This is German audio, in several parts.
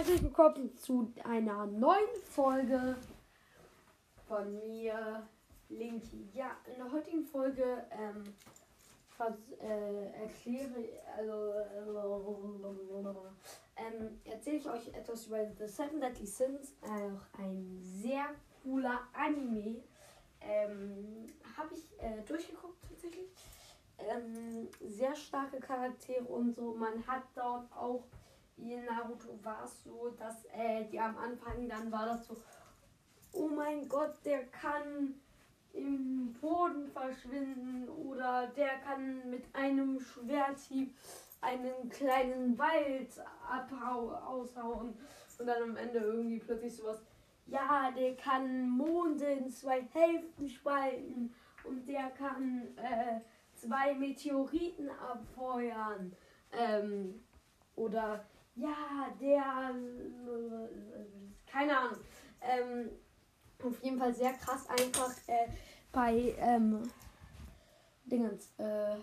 herzlich willkommen zu einer neuen Folge von mir, Linky. Ja, in der heutigen Folge ähm, vers äh, erkläre, also ähm, erzähle ich euch etwas über The Seven Deadly Sins, auch ein sehr cooler Anime. Ähm, Habe ich äh, durchgeguckt tatsächlich. Ähm, sehr starke Charaktere und so. Man hat dort auch in Naruto war es so, dass äh, die am Anfang dann war das so, oh mein Gott, der kann im Boden verschwinden oder der kann mit einem Schwerthieb einen kleinen Wald abhau aushauen und dann am Ende irgendwie plötzlich sowas, ja, der kann Monde in zwei Hälften spalten und der kann äh, zwei Meteoriten abfeuern. Ähm, oder ja, der, keine Ahnung. Ähm, auf jeden Fall sehr krass einfach äh, bei ähm, Dingens, äh, äh,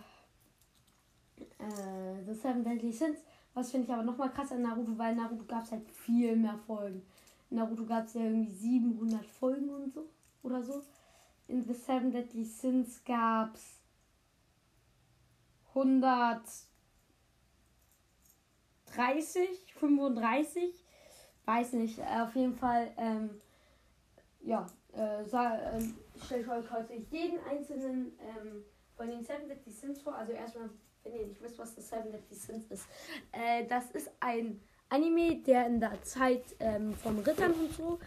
The Seven Deadly Sins. Was finde ich aber nochmal krass an Naruto, weil Naruto gab es halt viel mehr Folgen. In Naruto gab es ja irgendwie 700 Folgen und so oder so. In The Seven Deadly Sins gab es 100 30, 35, weiß nicht, äh, auf jeden Fall, ähm, ja, äh, äh, stelle ich euch heute jeden einzelnen ähm, von den Seven Deadly Sins vor. Also erstmal, wenn ihr nicht wisst, was das Seven Deadly Sins ist. Äh, das ist ein Anime, der in der Zeit ähm, von Rittern und so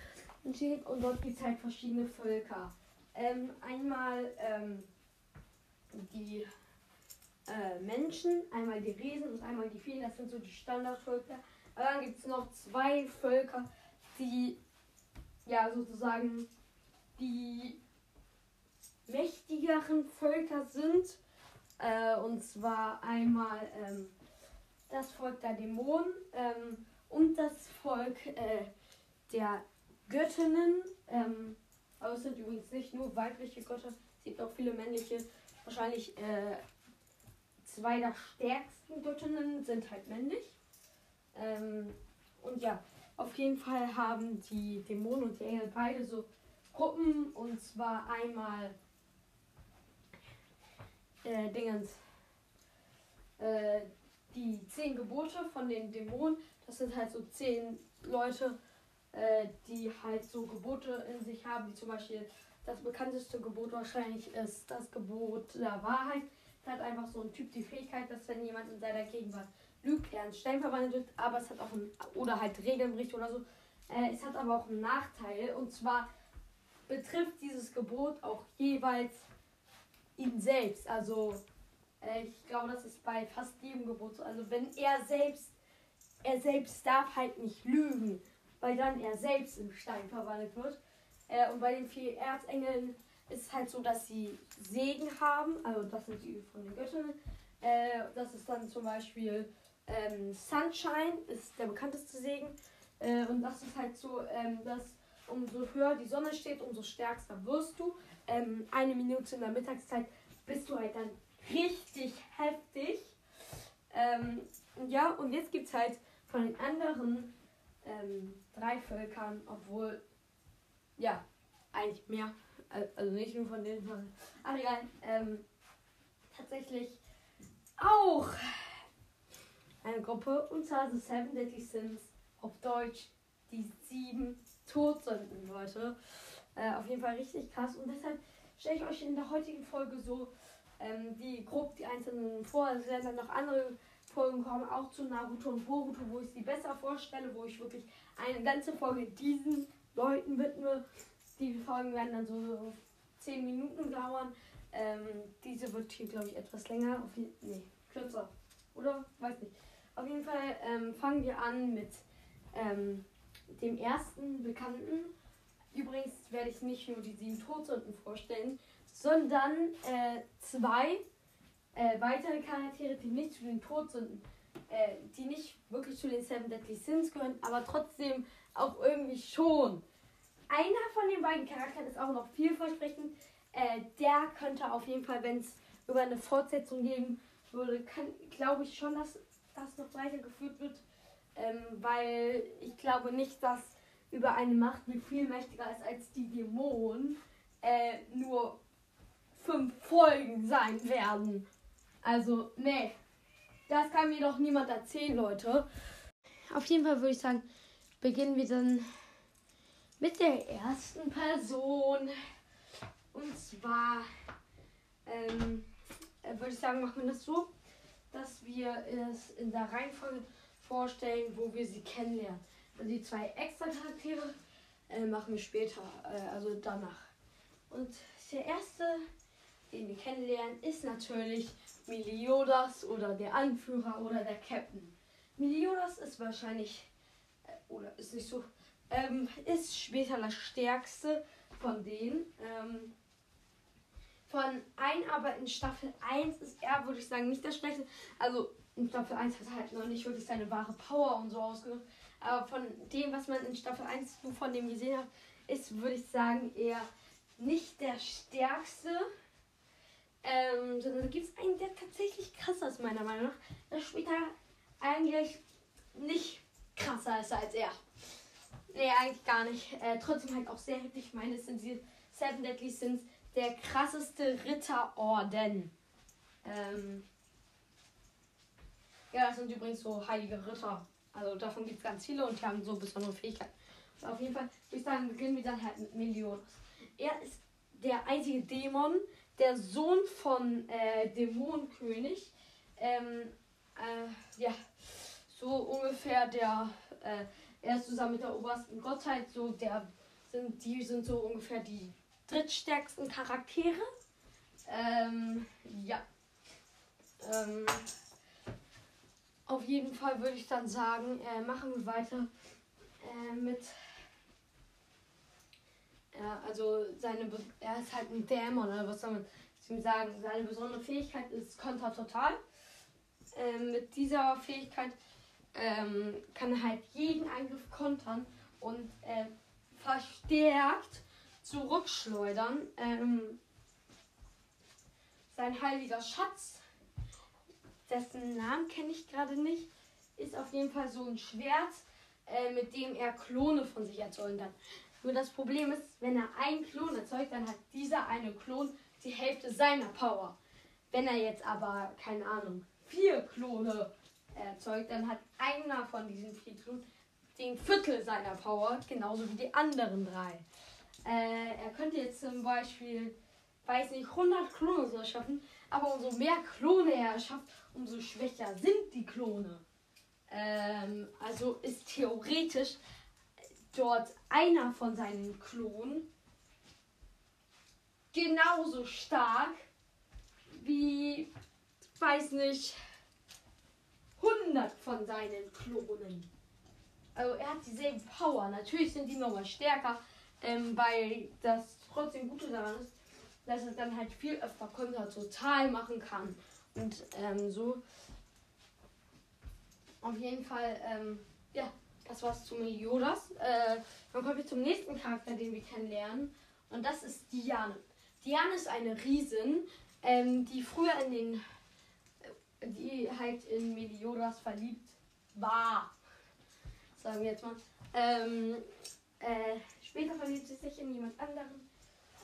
entsteht und dort gibt es halt verschiedene Völker. Ähm, einmal ähm, die äh, Menschen, einmal die Riesen und einmal die Feen, das sind so die Standardvölker. Aber dann gibt es noch zwei Völker, die ja sozusagen die mächtigeren Völker sind. Äh, und zwar einmal ähm, das Volk der Dämonen ähm, und das Volk äh, der Göttinnen. Ähm, aber es sind übrigens nicht nur weibliche Götter, es gibt auch viele männliche. Wahrscheinlich äh, zwei der stärksten Göttinnen sind halt männlich. Ähm, und ja, auf jeden Fall haben die Dämonen und die Engel beide so Gruppen. Und zwar einmal äh, Dingens, äh, die zehn Gebote von den Dämonen. Das sind halt so zehn Leute, äh, die halt so Gebote in sich haben, wie zum Beispiel das bekannteste Gebot wahrscheinlich ist das Gebot der Wahrheit hat einfach so ein Typ die Fähigkeit, dass wenn jemand in seiner Gegenwart lügt, er in Stein verwandelt wird, aber es hat auch ein, oder halt Regeln bricht oder so. Äh, es hat aber auch einen Nachteil und zwar betrifft dieses Gebot auch jeweils ihn selbst. Also äh, ich glaube, das ist bei fast jedem Gebot so. Also wenn er selbst, er selbst darf halt nicht lügen, weil dann er selbst in Stein verwandelt wird. Äh, und bei den vier Erzengeln ist halt so, dass sie Segen haben, also das sind die von den Göttinnen. Äh, das ist dann zum Beispiel ähm, Sunshine, ist der bekannteste Segen. Äh, und das ist halt so, ähm, dass umso höher die Sonne steht, umso stärker wirst du. Ähm, eine Minute in der Mittagszeit bist du halt dann richtig heftig. Ähm, ja, und jetzt gibt es halt von den anderen ähm, drei Völkern, obwohl, ja, eigentlich mehr also nicht nur von denen, sondern. Ach egal, ähm, tatsächlich auch eine Gruppe, und zwar The Seven Deadly Sins, auf Deutsch die sieben Todsünden, Leute. Äh, auf jeden Fall richtig krass und deshalb stelle ich euch in der heutigen Folge so ähm, die grob die einzelnen vor. Es werden dann noch andere Folgen kommen, auch zu Naruto und Boruto, wo ich sie besser vorstelle, wo ich wirklich eine ganze Folge diesen Leuten widme. Die Folgen werden dann so 10 Minuten dauern. Ähm, diese wird hier, glaube ich, etwas länger. Auf nee, kürzer. Oder? Weiß nicht. Auf jeden Fall ähm, fangen wir an mit ähm, dem ersten Bekannten. Übrigens werde ich nicht nur die sieben Todsünden vorstellen, sondern äh, zwei äh, weitere Charaktere, die nicht zu den Todsünden, äh, die nicht wirklich zu den Seven Deadly Sins gehören, aber trotzdem auch irgendwie schon einer von den beiden Charakteren ist auch noch vielversprechend. Äh, der könnte auf jeden Fall, wenn es über eine Fortsetzung geben würde, glaube ich schon, dass das noch weitergeführt wird. Ähm, weil ich glaube nicht, dass über eine Macht, die viel mächtiger ist als die Dämonen, äh, nur fünf Folgen sein werden. Also, nee. Das kann mir doch niemand erzählen, Leute. Auf jeden Fall würde ich sagen, beginnen wir dann mit der ersten Person. Und zwar ähm, äh, würde ich sagen, machen wir das so, dass wir es in der Reihenfolge vorstellen, wo wir sie kennenlernen. Also die zwei extra Charaktere äh, machen wir später, äh, also danach. Und der erste, den wir kennenlernen, ist natürlich Meliodas oder der Anführer oder der Captain. Meliodas ist wahrscheinlich, äh, oder ist nicht so, ähm, ist später das stärkste von denen. Ähm, von aber in Staffel 1 ist er, würde ich sagen, nicht der schlechteste. Also in Staffel 1 hat er halt noch nicht wirklich seine wahre Power und so ausgenutzt. Aber von dem, was man in Staffel 1 so von dem gesehen hat, ist, würde ich sagen, eher nicht der stärkste. Ähm, sondern da gibt es einen, der tatsächlich krasser ist, meiner Meinung nach. Der später eigentlich nicht krasser ist als er. Nee, eigentlich gar nicht. Äh, trotzdem halt auch sehr heftig. Ich meine, es sind die Seven Deadly Sins der krasseste Ritterorden. Ähm ja, das sind übrigens so heilige Ritter. Also davon gibt es ganz viele und die haben so besondere Fähigkeiten. Und auf jeden Fall würde ich sagen, beginnen wir dann halt mit Meliodas. Er ist der einzige Dämon, der Sohn von äh, Dämonenkönig. Ähm, äh, ja, so ungefähr der, äh, er ist zusammen mit der obersten Gottheit, so der sind, die sind so ungefähr die drittstärksten Charaktere. Ähm, ja. Ähm, auf jeden Fall würde ich dann sagen, äh, machen wir weiter äh, mit. Ja, also seine, Be er ist halt ein Dämon, oder was soll man ihm sagen? Seine besondere Fähigkeit ist Konter total. Ähm, mit dieser Fähigkeit ähm, kann halt jeden Angriff kontern und äh, verstärkt zurückschleudern. Ähm, sein heiliger Schatz, dessen Namen kenne ich gerade nicht, ist auf jeden Fall so ein Schwert, äh, mit dem er Klone von sich erzeugen kann. Nur das Problem ist, wenn er einen Klon erzeugt, dann hat dieser eine Klon die Hälfte seiner Power. Wenn er jetzt aber, keine Ahnung, vier Klone erzeugt, dann hat einer von diesen Klonen den Viertel seiner Power, genauso wie die anderen drei. Äh, er könnte jetzt zum Beispiel, weiß nicht, 100 Klone so schaffen, aber umso mehr Klone er schafft, umso schwächer sind die Klone. Ähm, also ist theoretisch dort einer von seinen Klonen genauso stark wie, weiß nicht, 100 von seinen Klonen. Also er hat dieselbe Power. Natürlich sind die nochmal stärker, ähm, weil das trotzdem Gute daran ist, dass er dann halt viel öfter Konter total machen kann. Und ähm, so. Auf jeden Fall, ähm, ja, das war's zu Meliodas. Äh, dann kommen wir zum nächsten Charakter, den wir kennenlernen. Und das ist Diane. Diane ist eine Riesin, ähm, die früher in den. Die halt in Meliodas verliebt war. Sagen wir jetzt mal. Ähm, äh, Später verliebt sie sich in jemand anderen.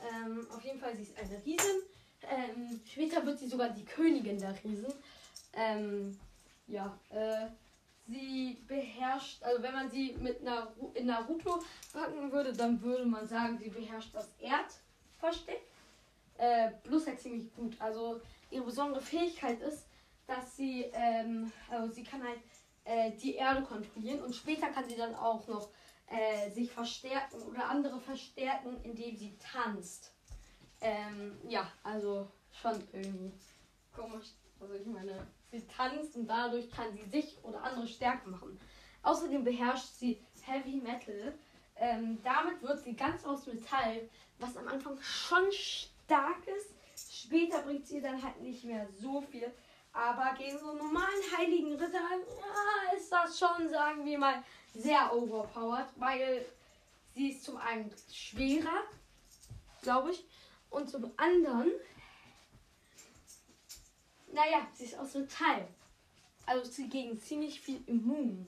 Ähm, auf jeden Fall, sie ist eine Riesin. Ähm, später wird sie sogar die Königin der Riesen. Ähm, ja, äh, sie beherrscht, also wenn man sie mit Naru in Naruto packen würde, dann würde man sagen, sie beherrscht das Erdversteck. Äh, bloß halt ziemlich gut. Also ihre besondere Fähigkeit ist, dass sie, ähm, also sie kann halt äh, die Erde kontrollieren und später kann sie dann auch noch äh, sich verstärken oder andere verstärken, indem sie tanzt. Ähm, ja, also schon irgendwie komisch. Also ich meine, sie tanzt und dadurch kann sie sich oder andere stärker machen. Außerdem beherrscht sie Heavy Metal. Ähm, damit wird sie ganz aus Metall, was am Anfang schon stark ist. Später bringt sie dann halt nicht mehr so viel. Aber gegen so einen normalen heiligen Ritter ja, ist das schon, sagen wir mal, sehr overpowered, weil sie ist zum einen schwerer, glaube ich, und zum anderen, naja, sie ist aus Metall. Also sie gegen ziemlich viel immun.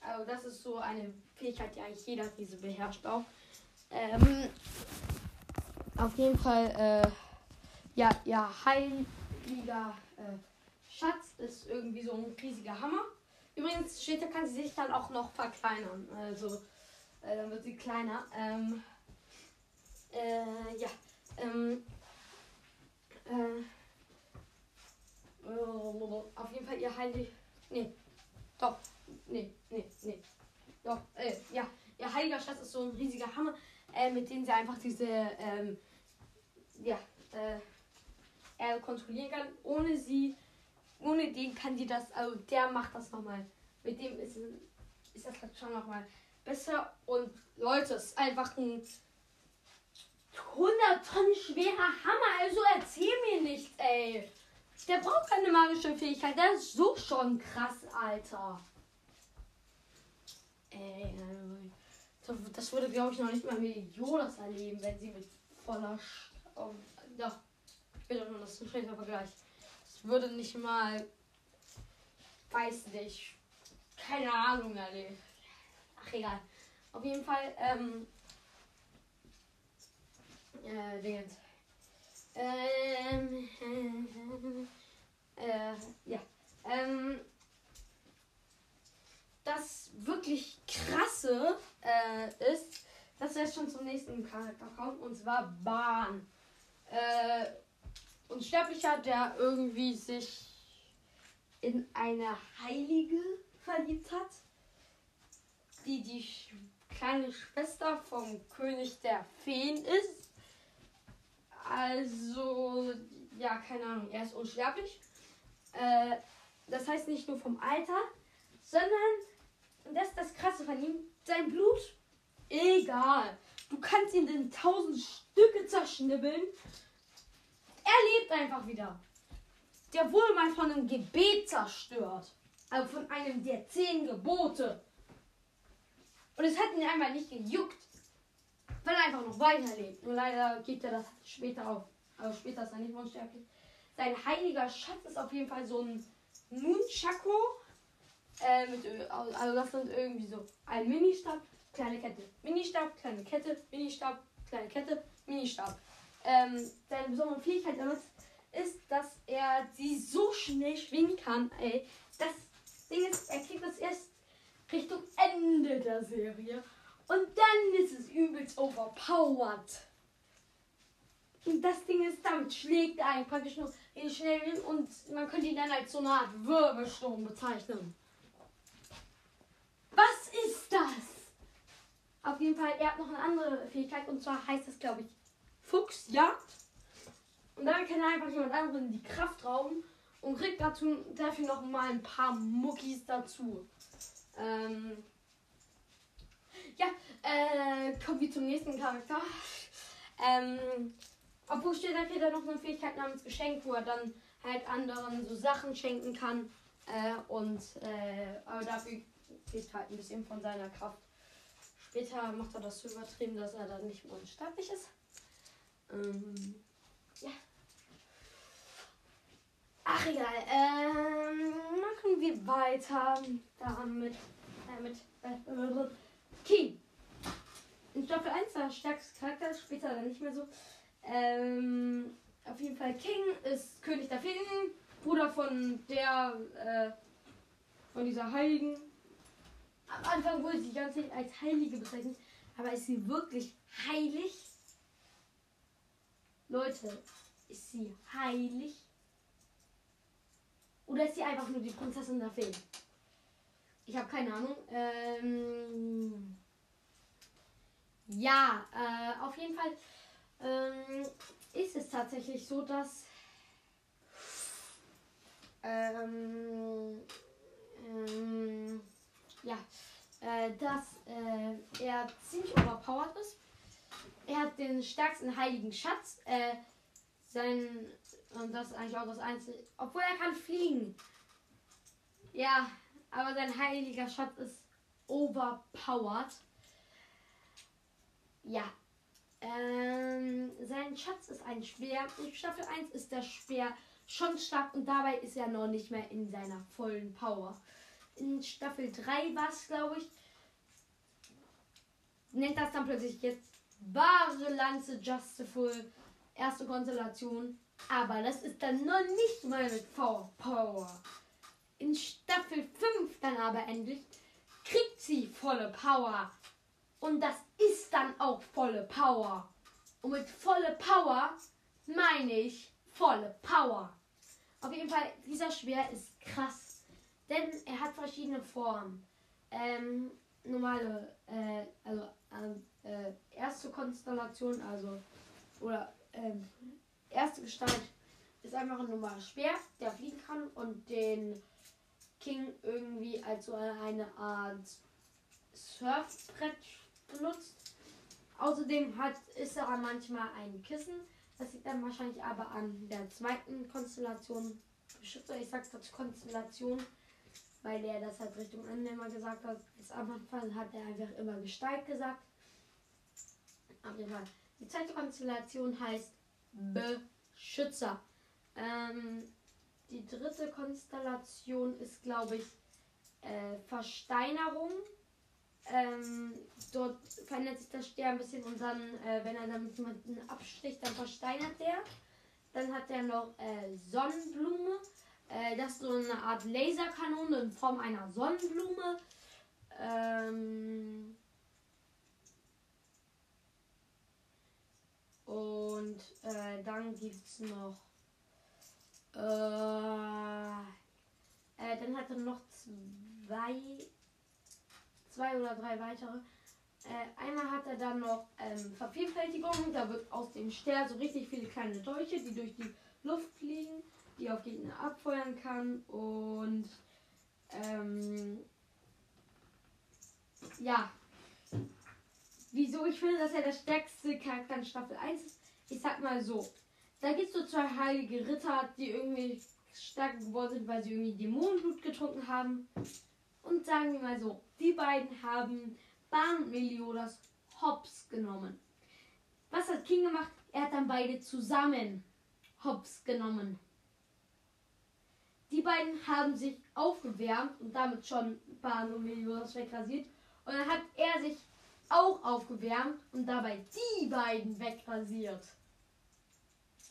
aber das ist so eine Fähigkeit, die eigentlich jeder Riese beherrscht auch. Ähm, auf jeden Fall, äh, ja, ja, heiliger äh, Schatz ist irgendwie so ein riesiger Hammer. Übrigens, später kann sie sich dann auch noch verkleinern. Also, äh, dann wird sie kleiner. Ähm, äh, ja, ähm, äh, auf jeden Fall ihr heilig. Nee, doch, nee, nee, nee. Doch, äh, ja, ihr heiliger Schatz ist so ein riesiger Hammer, äh, mit dem sie einfach diese, ähm, ja, äh, er kontrollieren kann. Ohne sie, ohne den kann sie das, also der macht das nochmal. Mit dem ist, ist das halt schon nochmal besser. Und Leute, es ist einfach ein 100 Tonnen schwerer Hammer. Also erzähl mir nicht, ey. Der braucht keine magische Fähigkeit. Der ist so schon krass, Alter. Ey, das würde, glaube ich, noch nicht mal mit Jonas erleben, wenn sie mit voller. Sch oh, doch, doch nur das ist ein schlechter Vergleich. Das würde nicht mal. Weiß nicht. Keine Ahnung erleben. Ach, egal. Auf jeden Fall, ähm. Äh, Dingens. Ähm. Äh, ja. Ähm. Das wirklich krasse äh, ist, dass wir jetzt schon zum nächsten Charakter kommen, und zwar Bahn. Äh, Unsterblicher, der irgendwie sich in eine Heilige verliebt hat, die die kleine Schwester vom König der Feen ist. Also, ja, keine Ahnung, er ist unsterblich. Äh, das heißt nicht nur vom Alter, sondern, und das ist das Krasse von ihm, sein Blut, egal. Du kannst ihn in tausend Stücke zerschnibbeln. Er lebt einfach wieder. Der wurde mal von einem Gebet zerstört. Also von einem der zehn Gebote. Und es hat ihn einmal nicht gejuckt weil er einfach noch weiterlebt. Nur leider gibt er das später auf. Aber später ist er nicht unsterblich. Sein heiliger Schatz ist auf jeden Fall so ein Nunchaku. Äh, mit, also das sind irgendwie so ein Ministab, kleine Kette. Ministab, kleine Kette, Ministab, kleine Kette, Ministab. Ähm, seine besondere Fähigkeit damit ist, dass er sie so schnell schwingen kann. Ey, das Ding ist, er kriegt das erst Richtung Ende der Serie. Und dann ist es übelst overpowered. Und das Ding ist, damit schlägt er einen praktisch nur schnell und man könnte ihn dann als so eine Art Wirbelsturm bezeichnen. Was ist das? Auf jeden Fall, er hat noch eine andere Fähigkeit und zwar heißt das, glaube ich, Fuchsjagd. Und dann kann einfach jemand anderen die Kraft rauben und kriegt dazu, dafür noch mal ein paar Muckis dazu. Ähm, ja, äh, kommen wir zum nächsten Charakter. Ähm, obwohl steht da er noch eine Fähigkeit namens Geschenk, wo er dann halt anderen so Sachen schenken kann. Äh, und äh, aber dafür kriegt halt ein bisschen von seiner Kraft. Später macht er das so übertrieben, dass er dann nicht mehr unsterblich ist. Ähm, ja. Ach egal. Ähm, machen wir weiter damit. Äh, mit, äh, King. In Staffel 1 war stärkstes Charakter, später dann nicht mehr so. Ähm, auf jeden Fall King ist König der Feen, Bruder von der, äh, von dieser Heiligen. Am Anfang wurde sie die ganze Zeit als Heilige bezeichnet, aber ist sie wirklich heilig? Leute, ist sie heilig? Oder ist sie einfach nur die Prinzessin der Feen? Ich habe keine Ahnung. Ähm, ja, äh, auf jeden Fall ähm, ist es tatsächlich so, dass ähm, ähm, ja, äh, dass äh, er ziemlich overpowered ist. Er hat den stärksten heiligen Schatz. Äh, sein und das ist eigentlich auch das Einzige. Obwohl er kann fliegen. Ja, aber sein heiliger Schatz ist overpowered. Ja. Ähm, sein Schatz ist ein Speer. In Staffel 1 ist der Speer schon stark und dabei ist er noch nicht mehr in seiner vollen Power. in Staffel 3 war es, glaube ich, nennt das dann plötzlich jetzt wahre Lanze Justiful, erste Konstellation. Aber das ist dann noch nicht mal mit V-Power. In Staffel 5 dann aber endlich kriegt sie volle Power. Und das ist dann auch volle Power. Und mit volle Power meine ich volle Power. Auf jeden Fall, dieser Schwer ist krass. Denn er hat verschiedene Formen. Ähm, normale, äh, also äh, erste Konstellation, also, oder ähm, erste Gestalt ist einfach ein normales Speer, der fliegen kann und den King irgendwie als so eine Art Surfbrett benutzt. Außerdem hat, ist er manchmal ein Kissen. Das liegt dann wahrscheinlich aber an der zweiten Konstellation. Beschützer, ich sag's dazu Konstellation, weil er das halt Richtung Ende immer gesagt hat. Jetzt am Anfang hat er einfach immer Gestalt gesagt. Jeden Fall. Die zweite Konstellation heißt Beschützer. Ähm, die dritte Konstellation ist, glaube ich, äh, Versteinerung. Ähm, dort verändert sich das Stern ein bisschen und dann, äh, wenn er damit jemanden absticht, dann versteinert der. Dann hat er noch äh, Sonnenblume. Äh, das ist so eine Art Laserkanone in Form einer Sonnenblume. Ähm, und äh, dann gibt es noch. Äh, äh, dann hat er noch zwei zwei oder drei weitere. Äh, einmal hat er dann noch ähm, Vervielfältigung. Da wird aus dem Stern so richtig viele kleine Dolche, die durch die Luft fliegen, die auf Gegner abfeuern kann. Und ähm, ja. Ich finde, dass er der stärkste Charakter in Staffel 1 ist? Ich sag mal so. Da gibt es so zwei heilige Ritter, die irgendwie stärker geworden sind, weil sie irgendwie Dämonenblut getrunken haben. Und sagen wir mal so, die beiden haben Bahn Meliodas hops genommen. Was hat King gemacht? Er hat dann beide zusammen hops genommen. Die beiden haben sich aufgewärmt und damit schon Bahn und Meliodas wegrasiert. Und dann hat er sich auch aufgewärmt und dabei die beiden wegrasiert.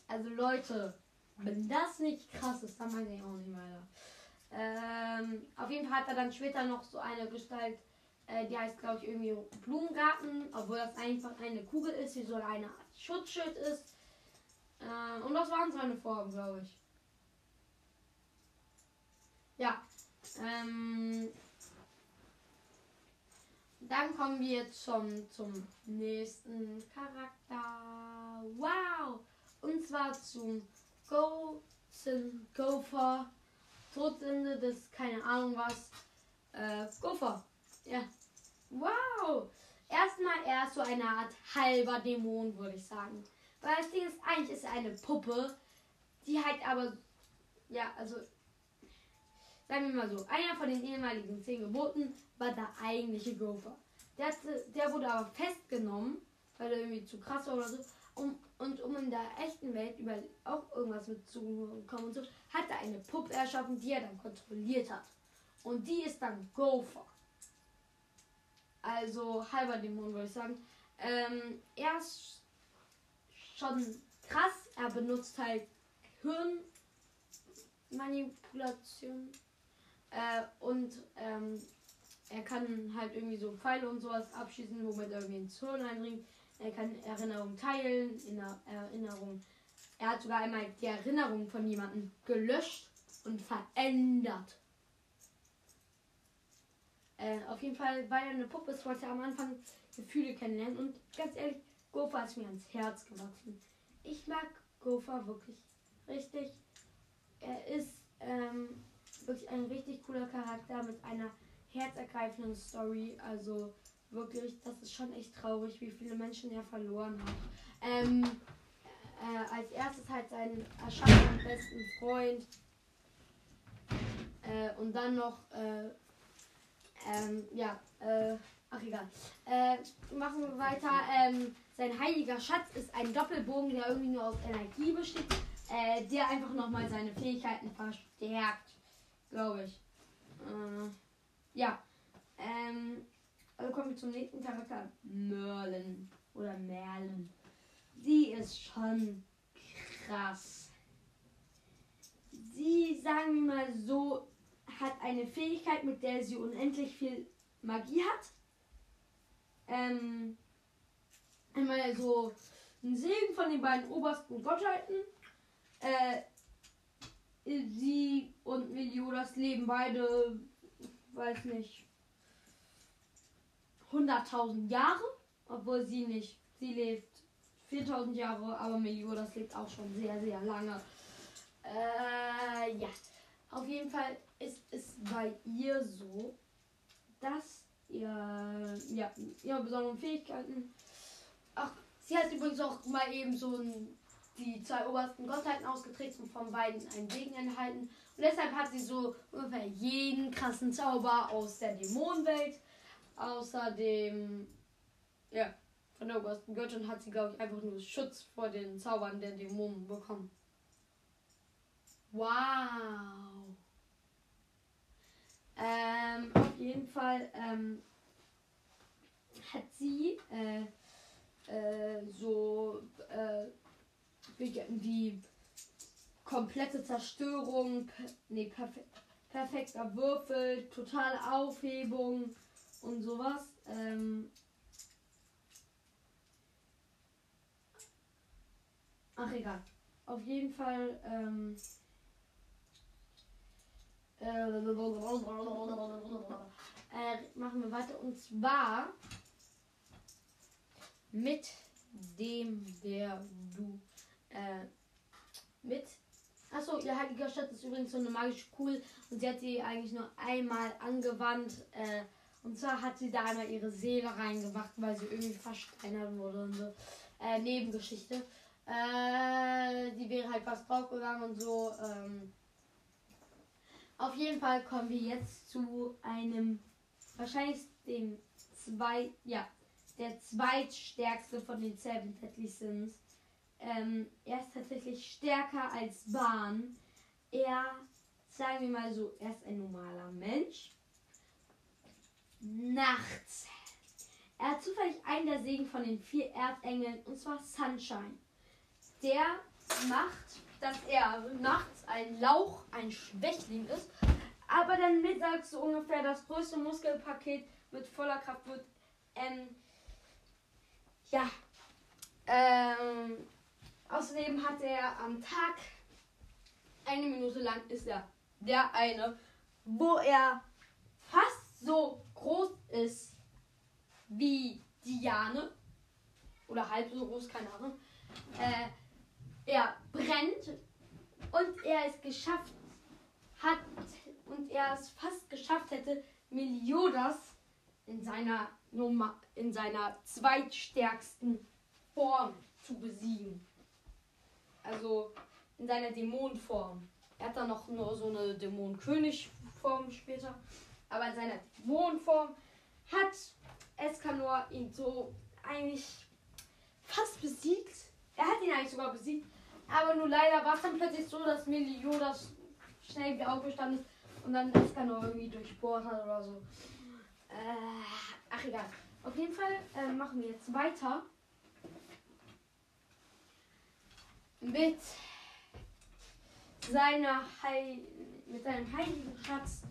Also Leute, wenn das nicht krass ist, dann weiß ich auch nicht weiter. Ähm, auf jeden Fall hat er dann später noch so eine Gestalt, äh, die heißt, glaube ich, irgendwie Blumengarten, obwohl das einfach eine Kugel ist, die so eine Art Schutzschild ist. Äh, und das waren seine Formen, glaube ich. Ja. Ähm, dann kommen wir zum, zum nächsten Charakter. Wow! Und zwar zum Golden Gopher Todsünde des, keine Ahnung was, äh, Gopher. Ja. Wow! Erstmal er ist so eine Art halber Dämon, würde ich sagen. Weil das Ding ist, eigentlich ist er eine Puppe, die halt aber, ja, also, sagen wir mal so, einer von den ehemaligen zehn Geboten war der eigentliche Gopher. Der, hatte, der wurde aber festgenommen, weil er irgendwie zu krass war oder so. Um, und um in der echten Welt über auch irgendwas mitzukommen und so, hat er eine Puppe erschaffen, die er dann kontrolliert hat. Und die ist dann Gopher. Also halber Dämon, würde ich sagen. Ähm, er ist schon krass. Er benutzt halt Hirnmanipulation. Äh, und ähm, er kann halt irgendwie so Pfeile und sowas abschießen, womit er irgendwie ins Hirn einbringt. Er kann Erinnerungen teilen, in Erinnerung. Er hat sogar einmal die Erinnerung von jemandem gelöscht und verändert. Äh, auf jeden Fall, weil er eine Puppe ist, wollte er am Anfang Gefühle kennenlernen. Und ganz ehrlich, Gopher ist mir ans Herz gewachsen. Ich mag Gopher wirklich richtig. Er ist ähm, wirklich ein richtig cooler Charakter mit einer herzergreifenden Story. Also wirklich, das ist schon echt traurig, wie viele Menschen er verloren hat. Ähm, äh, als erstes halt seinen erschaffenen besten Freund. Äh, und dann noch, äh, ähm, ja, äh, ach egal. Äh, machen wir weiter. Ähm, sein heiliger Schatz ist ein Doppelbogen, der irgendwie nur aus Energie besteht, äh, der einfach nochmal seine Fähigkeiten verstärkt, glaube ich. ja. Ähm, also kommen wir zum nächsten Charakter. Merlin. Oder Merlin. Sie ist schon krass. Sie, sagen wir mal so, hat eine Fähigkeit, mit der sie unendlich viel Magie hat. Ähm, einmal so ein Segen von den beiden obersten Gottheiten. Äh, sie und Meliodas leben beide, weiß nicht, 100.000 Jahre, obwohl sie nicht, sie lebt 4000 Jahre, aber Meliodas lebt auch schon sehr, sehr lange. Äh, ja, auf jeden Fall ist es bei ihr so, dass ihr, ja, ihre besonderen Fähigkeiten, ach, sie hat übrigens auch mal eben so ein die zwei obersten Gottheiten ausgetreten und von beiden einen Segen enthalten. Und deshalb hat sie so ungefähr jeden krassen Zauber aus der Dämonenwelt. Außerdem, ja, von der obersten Göttin hat sie, glaube ich, einfach nur Schutz vor den Zaubern der Dämonen bekommen. Wow. Ähm, auf jeden Fall ähm, hat sie äh, so äh, die komplette Zerstörung, nee, perfe perfekter Würfel, totale Aufhebung und sowas. Ähm Ach egal. Auf jeden Fall. Ähm äh, machen wir weiter. Und zwar mit dem, der du äh, mit. Achso, ihr heiliger Stadt ist übrigens so eine magische Kugel und sie hat sie eigentlich nur einmal angewandt. Äh, und zwar hat sie da einmal ihre Seele reingemacht, weil sie irgendwie versteinert wurde und so. Äh, Nebengeschichte. Äh, die wäre halt fast draufgegangen und so. Ähm. Auf jeden Fall kommen wir jetzt zu einem, wahrscheinlich dem zwei, ja, der zweitstärkste von den Seven Deadly Sins. Ähm, er ist tatsächlich stärker als Bahn. Er, sagen wir mal so, er ist ein normaler Mensch. Nachts. Er hat zufällig einen der Segen von den vier Erdengeln, und zwar Sunshine. Der macht, dass er nachts ein Lauch, ein Schwächling ist, aber dann mittags so ungefähr das größte Muskelpaket mit voller Kraft wird. Ähm, ja. Ähm, Außerdem hat er am Tag eine Minute lang ist er der eine, wo er fast so groß ist wie Diane oder halb so groß, keine Ahnung. Äh, er brennt und er es geschafft hat und er es fast geschafft hätte, Meliodas in seiner Nummer in seiner zweitstärksten Form zu besiegen also in seiner Dämonenform. Er hat dann noch nur so eine Dämonenkönig-Form später. Aber in seiner Dämonenform hat Escanor ihn so eigentlich fast besiegt. Er hat ihn eigentlich sogar besiegt. Aber nur leider war es dann plötzlich so, dass Meliodas schnell wieder aufgestanden ist und dann Escanor irgendwie durchbohrt hat oder so. Äh, ach egal. Auf jeden Fall äh, machen wir jetzt weiter mit seiner Heil mit seinem heiligen Schatz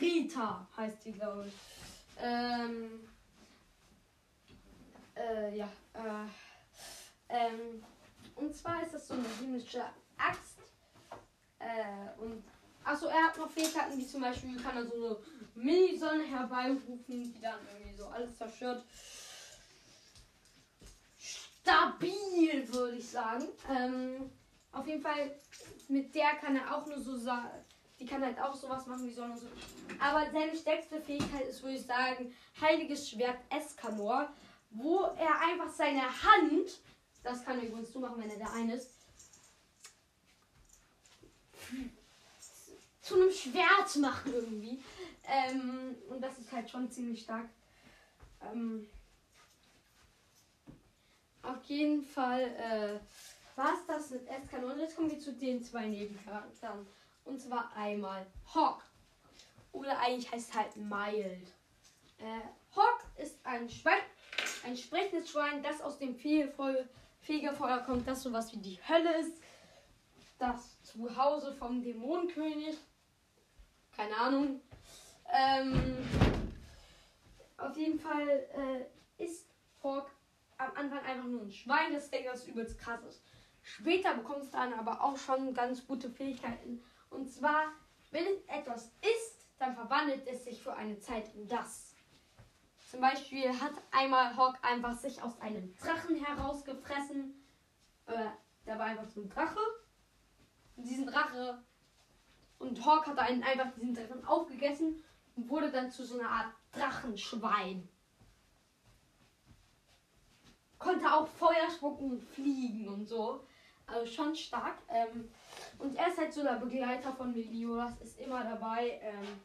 Rita heißt sie, glaube ich. Ähm, äh, ja, äh, ähm, und zwar ist das so eine himmlische Axt. Äh, und achso, er hat noch Fähigkeiten, wie zum Beispiel kann er so eine Mini-Sonne herbeirufen, die dann irgendwie so alles zerstört stabil, würde ich sagen. Ähm, auf jeden Fall, mit der kann er auch nur so sagen. Die kann halt auch sowas machen wie Sonne und so. Aber seine stärkste Fähigkeit ist, würde ich sagen, Heiliges Schwert Escanor, wo er einfach seine Hand, das kann er übrigens so machen, wenn er der eine ist, zu einem Schwert machen irgendwie. Ähm, und das ist halt schon ziemlich stark. Ähm, auf jeden Fall äh, war es das mit Eskan. Jetzt kommen wir zu den zwei Nebencharakteren. Und zwar einmal Hawk. Oder eigentlich heißt es halt mild. Äh, Hawk ist ein Schwein, ein sprechendes Schwein, das aus dem Fegefeuer kommt, das sowas wie die Hölle ist. Das Zuhause vom Dämonenkönig. Keine Ahnung. Ähm, auf jeden Fall äh, ist Hawk am Anfang einfach nur ein Schwein, das übelst krass ist. Später bekommt es dann aber auch schon ganz gute Fähigkeiten. Und zwar, wenn es etwas ist, dann verwandelt es sich für eine Zeit in das. Zum Beispiel hat einmal Hawk einfach sich aus einem Drachen herausgefressen. Äh, da war einfach so ein Drache. Und diesen Drache. Und Hawk hat einen einfach diesen Drachen aufgegessen und wurde dann zu so einer Art Drachenschwein. Konnte auch Feuer spucken fliegen und so. Also schon stark. Ähm, und er ist halt so der Begleiter von Meliodas, ist immer dabei. Ähm,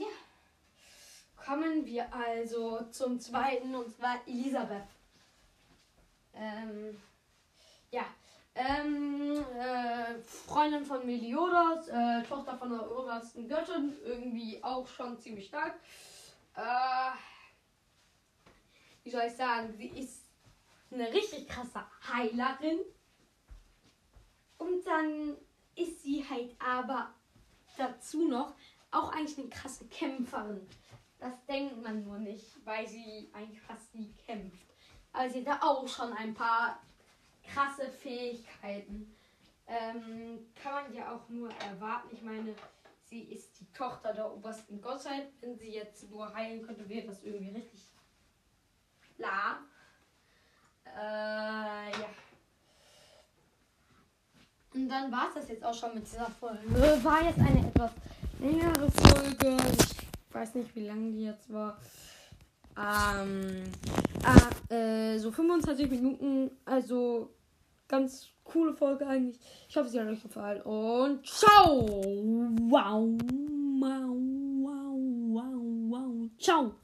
ja. Kommen wir also zum zweiten, und zwar Elisabeth. Ähm, ja. Ähm, äh, Freundin von Meliodas, äh, Tochter von der obersten Göttin, irgendwie auch schon ziemlich stark. Äh, wie soll ich sagen, sie ist eine richtig krasse Heilerin. Und dann ist sie halt aber dazu noch auch eigentlich eine krasse Kämpferin. Das denkt man nur nicht, weil sie eigentlich fast nie kämpft. Aber sie hat auch schon ein paar krasse Fähigkeiten. Ähm, kann man ja auch nur erwarten. Ich meine, sie ist die Tochter der obersten Gottheit. Wenn sie jetzt nur heilen könnte, wäre das irgendwie richtig la. Äh, ja. Und dann war es das jetzt auch schon mit dieser Folge. War jetzt eine etwas längere Folge. Ich weiß nicht, wie lange die jetzt war. Ähm, äh, so 25 Minuten. Also ganz coole Folge eigentlich. Ich hoffe, sie hat euch gefallen. Und ciao! Wow! Wow! Wow! Wow! Wow! Ciao!